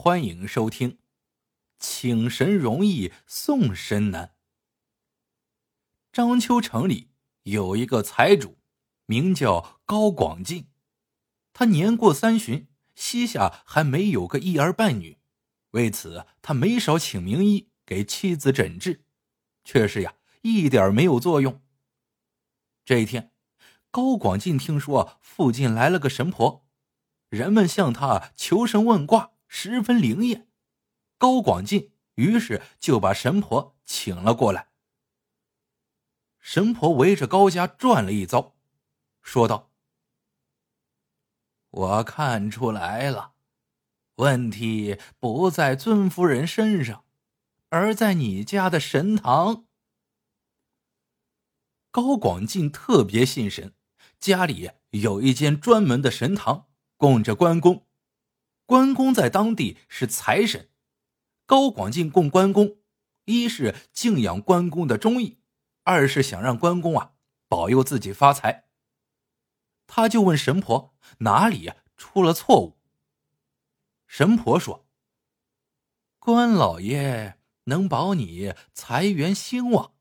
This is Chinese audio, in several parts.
欢迎收听。请神容易送神难。章丘城里有一个财主，名叫高广进。他年过三旬，膝下还没有个一儿半女，为此他没少请名医给妻子诊治，却是呀一点没有作用。这一天，高广进听说附近来了个神婆，人们向他求神问卦。十分灵验，高广进于是就把神婆请了过来。神婆围着高家转了一遭，说道：“我看出来了，问题不在尊夫人身上，而在你家的神堂。”高广进特别信神，家里有一间专门的神堂，供着关公。关公在当地是财神，高广进供关公，一是敬仰关公的忠义，二是想让关公啊保佑自己发财。他就问神婆哪里呀出了错误。神婆说：“关老爷能保你财源兴旺，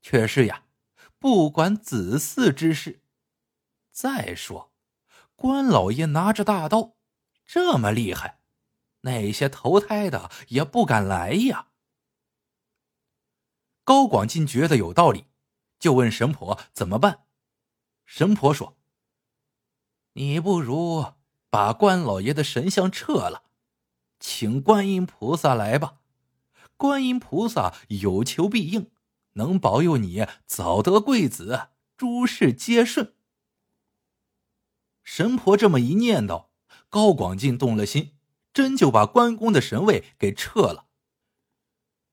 却是呀不管子嗣之事。再说，关老爷拿着大刀。”这么厉害，那些投胎的也不敢来呀。高广进觉得有道理，就问神婆怎么办。神婆说：“你不如把关老爷的神像撤了，请观音菩萨来吧。观音菩萨有求必应，能保佑你早得贵子，诸事皆顺。”神婆这么一念叨。高广进动了心，真就把关公的神位给撤了。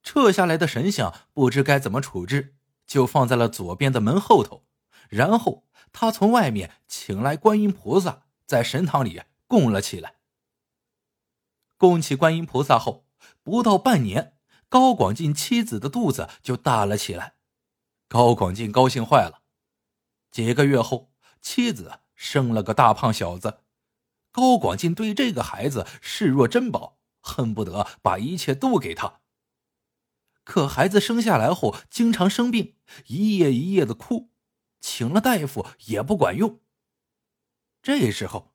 撤下来的神像不知该怎么处置，就放在了左边的门后头。然后他从外面请来观音菩萨，在神堂里供了起来。供起观音菩萨后，不到半年，高广进妻子的肚子就大了起来。高广进高兴坏了。几个月后，妻子生了个大胖小子。高广进对这个孩子视若珍宝，恨不得把一切都给他。可孩子生下来后经常生病，一夜一夜的哭，请了大夫也不管用。这时候，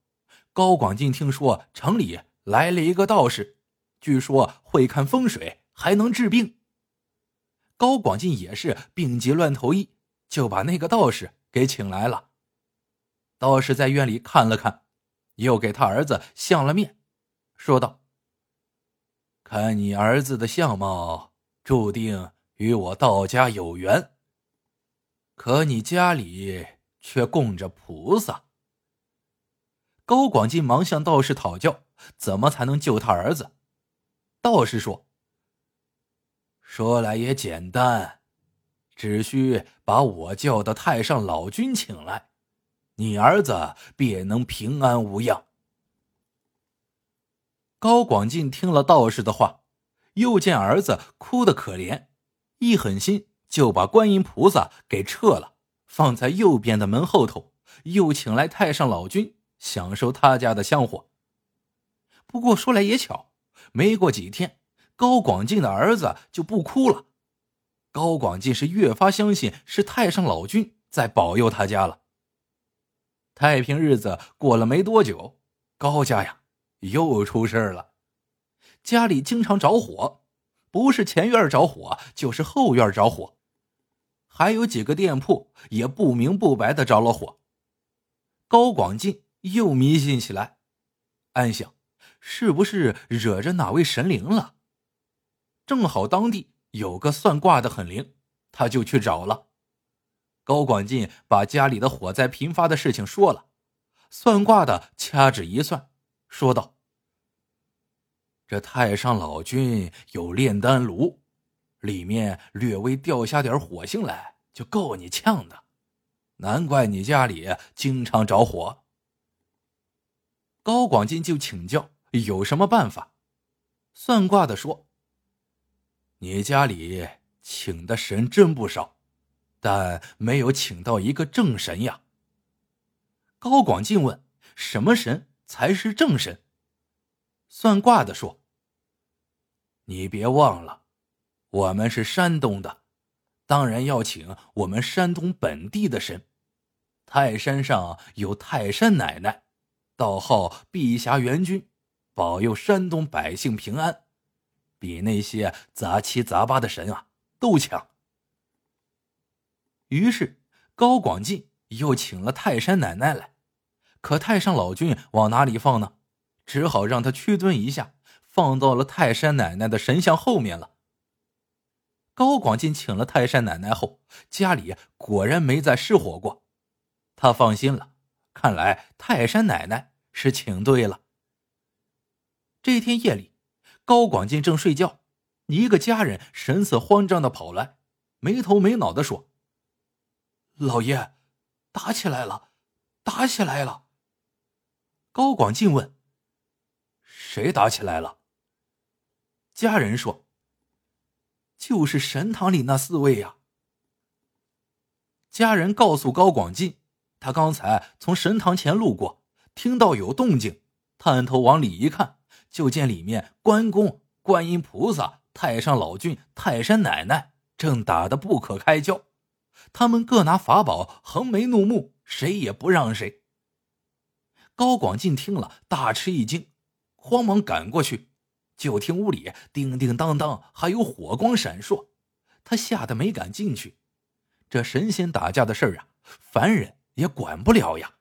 高广进听说城里来了一个道士，据说会看风水，还能治病。高广进也是病急乱投医，就把那个道士给请来了。道士在院里看了看。又给他儿子相了面，说道：“看你儿子的相貌，注定与我道家有缘。可你家里却供着菩萨。”高广进忙向道士讨教，怎么才能救他儿子？道士说：“说来也简单，只需把我叫的太上老君请来。”你儿子便能平安无恙。高广进听了道士的话，又见儿子哭得可怜，一狠心就把观音菩萨给撤了，放在右边的门后头，又请来太上老君享受他家的香火。不过说来也巧，没过几天，高广进的儿子就不哭了。高广进是越发相信是太上老君在保佑他家了。太平日子过了没多久，高家呀又出事了。家里经常着火，不是前院着火，就是后院着火，还有几个店铺也不明不白的着了火。高广进又迷信起来，暗想是不是惹着哪位神灵了？正好当地有个算卦的很灵，他就去找了。高广进把家里的火灾频发的事情说了，算卦的掐指一算，说道：“这太上老君有炼丹炉，里面略微掉下点火星来，就够你呛的，难怪你家里经常着火。”高广进就请教有什么办法，算卦的说：“你家里请的神真不少。”但没有请到一个正神呀。高广进问：“什么神才是正神？”算卦的说：“你别忘了，我们是山东的，当然要请我们山东本地的神。泰山上有泰山奶奶，道号碧霞元君，保佑山东百姓平安，比那些杂七杂八的神啊都强。于是高广进又请了泰山奶奶来，可太上老君往哪里放呢？只好让他屈尊一下，放到了泰山奶奶的神像后面了。高广进请了泰山奶奶后，家里果然没再失火过。他放心了，看来泰山奶奶是请对了。这天夜里，高广进正睡觉，一个家人神色慌张的跑来，没头没脑的说：“老爷，打起来了，打起来了。”高广进问：“谁打起来了？”家人说：“就是神堂里那四位呀。”家人告诉高广进。他刚才从神堂前路过，听到有动静，探头往里一看，就见里面关公、观音菩萨、太上老君、泰山奶奶正打得不可开交，他们各拿法宝，横眉怒目，谁也不让谁。高广进听了，大吃一惊，慌忙赶过去，就听屋里叮叮当当，还有火光闪烁，他吓得没敢进去。这神仙打架的事儿啊，凡人。也管不了呀。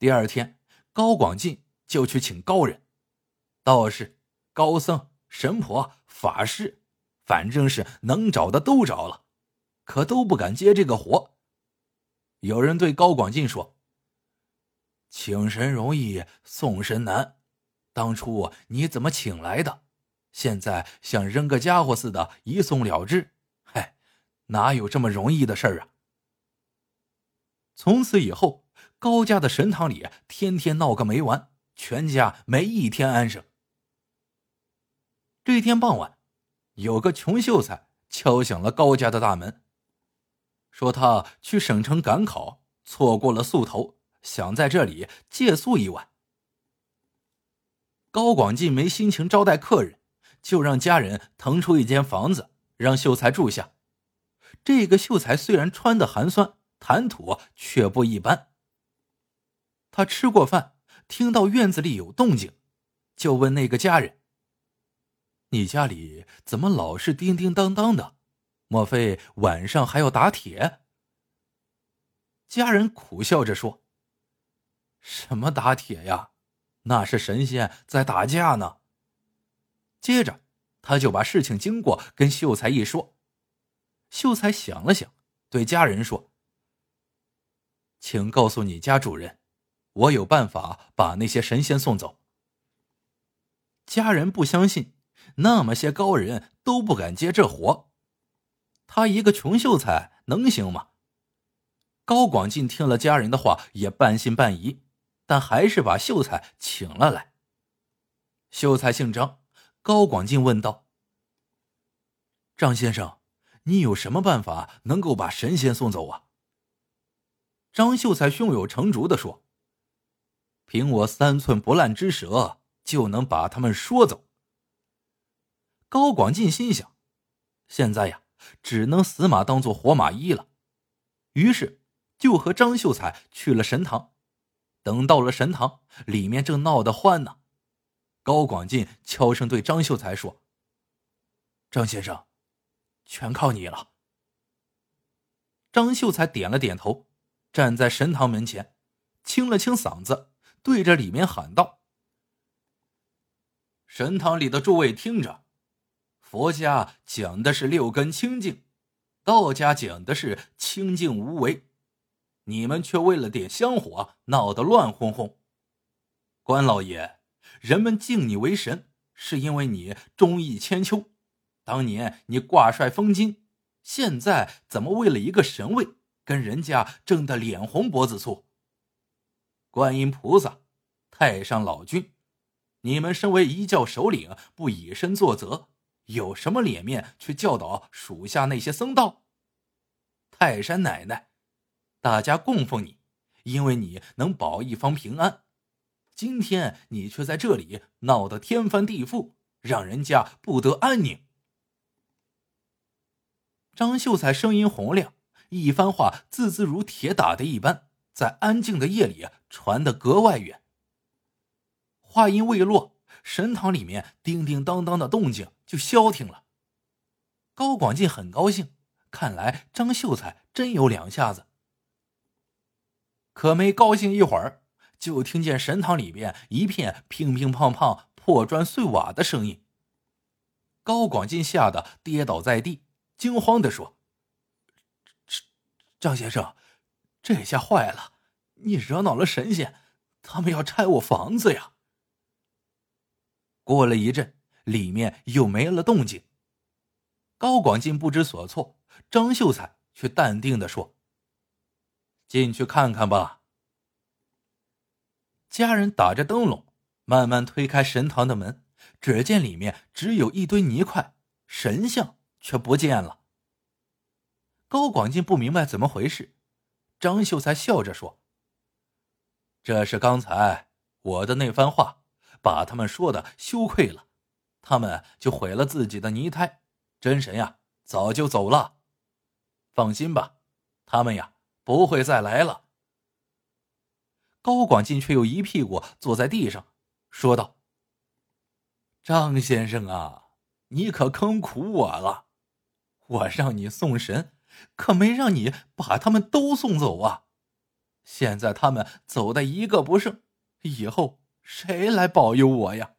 第二天，高广进就去请高人、道士、高僧、神婆、法师，反正是能找的都找了，可都不敢接这个活。有人对高广进说：“请神容易送神难，当初你怎么请来的？现在像扔个家伙似的，一送了之。嗨，哪有这么容易的事儿啊？”从此以后，高家的神堂里天天闹个没完，全家没一天安生。这一天傍晚，有个穷秀才敲响了高家的大门，说他去省城赶考，错过了宿头，想在这里借宿一晚。高广进没心情招待客人，就让家人腾出一间房子让秀才住下。这个秀才虽然穿的寒酸。谈吐却不一般。他吃过饭，听到院子里有动静，就问那个家人：“你家里怎么老是叮叮当当的？莫非晚上还要打铁？”家人苦笑着说：“什么打铁呀？那是神仙在打架呢。”接着，他就把事情经过跟秀才一说。秀才想了想，对家人说。请告诉你家主人，我有办法把那些神仙送走。家人不相信，那么些高人都不敢接这活，他一个穷秀才能行吗？高广进听了家人的话，也半信半疑，但还是把秀才请了来。秀才姓张，高广进问道：“张先生，你有什么办法能够把神仙送走啊？”张秀才胸有成竹的说：“凭我三寸不烂之舌，就能把他们说走。”高广进心想：“现在呀，只能死马当做活马医了。”于是就和张秀才去了神堂。等到了神堂，里面正闹得欢呢。高广进悄声对张秀才说：“张先生，全靠你了。”张秀才点了点头。站在神堂门前，清了清嗓子，对着里面喊道：“神堂里的诸位听着，佛家讲的是六根清净，道家讲的是清净无为，你们却为了点香火闹得乱哄哄。关老爷，人们敬你为神，是因为你忠义千秋，当年你挂帅封金，现在怎么为了一个神位？”跟人家争得脸红脖子粗。观音菩萨、太上老君，你们身为一教首领，不以身作则，有什么脸面去教导属下那些僧道？泰山奶奶，大家供奉你，因为你能保一方平安。今天你却在这里闹得天翻地覆，让人家不得安宁。张秀才声音洪亮，一番话字字如铁打的一般，在安静的夜里传得格外远。话音未落，神堂里面叮叮当当的动静就消停了。高广进很高兴，看来张秀才真有两下子。可没高兴一会儿，就听见神堂里边一片乒乒乓乓、破砖碎瓦的声音。高广进吓得跌倒在地。惊慌的说：“张先生，这下坏了！你惹恼了神仙，他们要拆我房子呀！”过了一阵，里面又没了动静。高广进不知所措，张秀才却淡定的说：“进去看看吧。”家人打着灯笼，慢慢推开神堂的门，只见里面只有一堆泥块，神像。却不见了。高广进不明白怎么回事，张秀才笑着说：“这是刚才我的那番话，把他们说的羞愧了，他们就毁了自己的泥胎。真神呀，早就走了。放心吧，他们呀不会再来了。”高广进却又一屁股坐在地上，说道：“张先生啊，你可坑苦我了。”我让你送神，可没让你把他们都送走啊！现在他们走的一个不剩，以后谁来保佑我呀？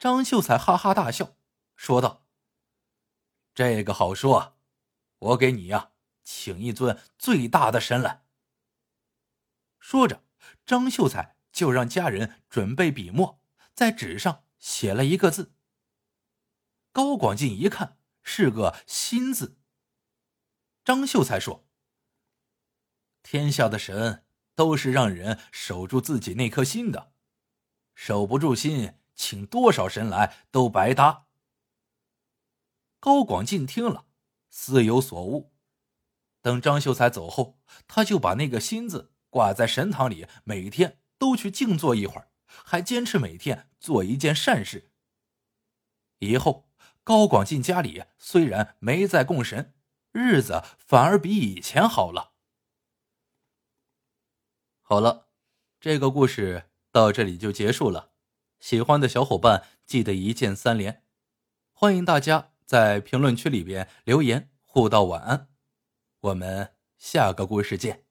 张秀才哈哈大笑，说道：“这个好说，我给你呀，请一尊最大的神来。”说着，张秀才就让家人准备笔墨，在纸上写了一个字。高广进一看。是个心字。张秀才说：“天下的神都是让人守住自己那颗心的，守不住心，请多少神来都白搭。”高广进听了，似有所悟。等张秀才走后，他就把那个心字挂在神堂里，每天都去静坐一会儿，还坚持每天做一件善事。以后。高广进家里虽然没再供神，日子反而比以前好了。好了，这个故事到这里就结束了。喜欢的小伙伴记得一键三连，欢迎大家在评论区里边留言互道晚安。我们下个故事见。